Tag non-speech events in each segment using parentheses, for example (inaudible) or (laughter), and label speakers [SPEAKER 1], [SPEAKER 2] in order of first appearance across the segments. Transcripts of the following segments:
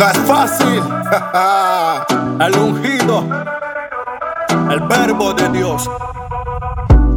[SPEAKER 1] No es fácil. (laughs)
[SPEAKER 2] el ungido, el verbo de Dios.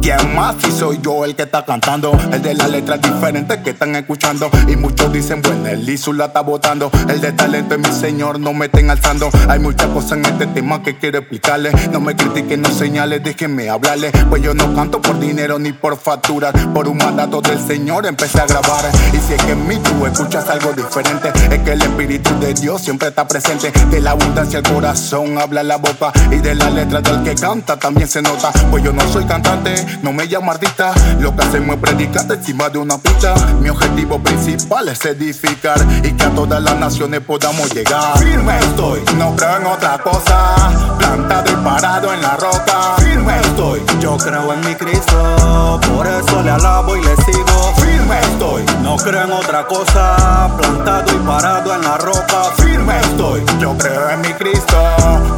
[SPEAKER 1] ¿Quién más si soy yo el que está cantando? El de las letras diferentes que están escuchando. Y muchos dicen, bueno, el Isu la está botando. El de talento es mi señor, no me estén alzando. Hay muchas cosas en este tema que quiero explicarle. No me critiquen, no señales, déjenme hablarle. Pues yo no canto por dinero ni por facturas. Por un mandato del Señor empecé a grabar. Y si es que en mí tú escuchas algo diferente, es que el Espíritu de Dios siempre está presente. De la abundancia el corazón habla la boca. Y de las letras del que canta también se nota. Pues yo no soy cantante no me llamo artista. Lo que hacemos es predicar encima de una pista. Mi objetivo principal es edificar y que a todas las naciones podamos llegar. Firme estoy, no creo en otra cosa. Plantado y parado en la roca. Firme estoy,
[SPEAKER 2] yo creo en mi Cristo. Por eso le alabo y le sigo.
[SPEAKER 1] Firme estoy,
[SPEAKER 2] no creo en otra cosa. Plantado y parado en la roca.
[SPEAKER 1] Firme estoy, yo creo en mi Cristo.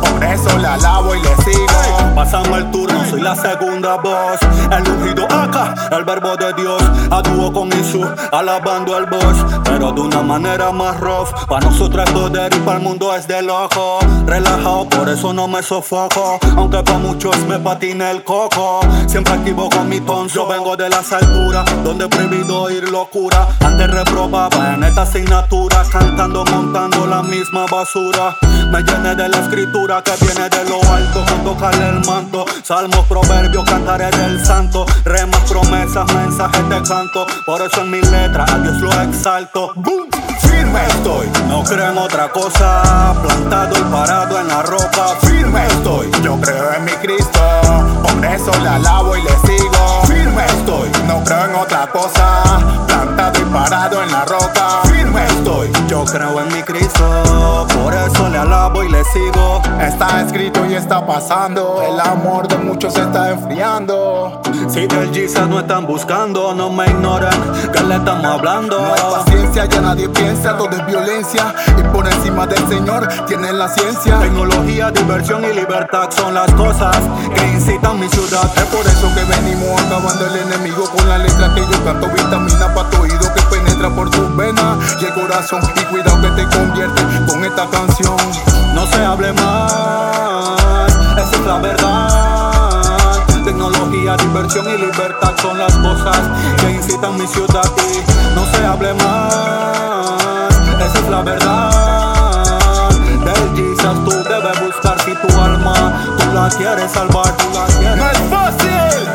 [SPEAKER 1] Por eso le alabo y le sigo.
[SPEAKER 2] Pasamos el turno, soy la segunda voz. El ungido acá, el verbo de Dios. A dúo con Isu, alabando al boss. Pero de una manera más rough. Para nosotros es poder y para el mundo es de loco. Relajado, por eso no me sofoco. Aunque para muchos me patina el coco. Siempre activo con mi tonso. Yo vengo de las alturas, donde prohibido ir locura. Antes reprobaba en esta asignatura. Cantando, montando la misma basura. Me llené de la escritura que viene de lo alto. Con tocarle el manto. Salmos, proverbios, cantaré del santo. Remas, promesas, mensajes de canto. Por eso en mis letras a Dios lo exalto.
[SPEAKER 1] ¡Bum! Firme estoy,
[SPEAKER 2] no creo en otra cosa. Plantado y parado en la roca.
[SPEAKER 1] Firme estoy, yo creo en mi Cristo. Por eso le alabo y le sigo. Firme estoy, no creo en otra cosa. Plantado y parado en la roca. Firme estoy,
[SPEAKER 2] yo creo en mi Cristo. Le sigo.
[SPEAKER 1] Está escrito y está pasando. El amor de muchos se está enfriando.
[SPEAKER 2] Si del Jesus no están buscando, no me ignoran, que le estamos hablando.
[SPEAKER 1] No hay paciencia, ya nadie piensa, todo es violencia. Y por encima del Señor tienen la ciencia.
[SPEAKER 2] Tecnología, diversión y libertad son las cosas que incitan mi ciudad.
[SPEAKER 1] Es por eso que venimos acabando el enemigo con la letra que yo canto, vitamina para tu oído que penetra por venas y el corazón. Y cuidado que te convierte con esta canción.
[SPEAKER 2] No se hable más, esa es la verdad. Tecnología, diversión y libertad son las cosas que incitan mi ciudad y no se hable más. Esa es la verdad. Del Jesus tú debes buscar si tu alma tú la quieres salvar, tú la quieres.
[SPEAKER 1] No es fácil.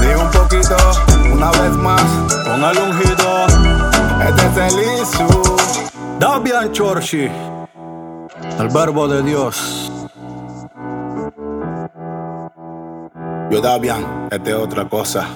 [SPEAKER 1] (laughs) Ni un poquito, una vez más,
[SPEAKER 2] con el ungido.
[SPEAKER 1] Este es el Isu.
[SPEAKER 2] Davian Chorchi, el verbo de Dios.
[SPEAKER 1] Yo Davian, esta es otra cosa.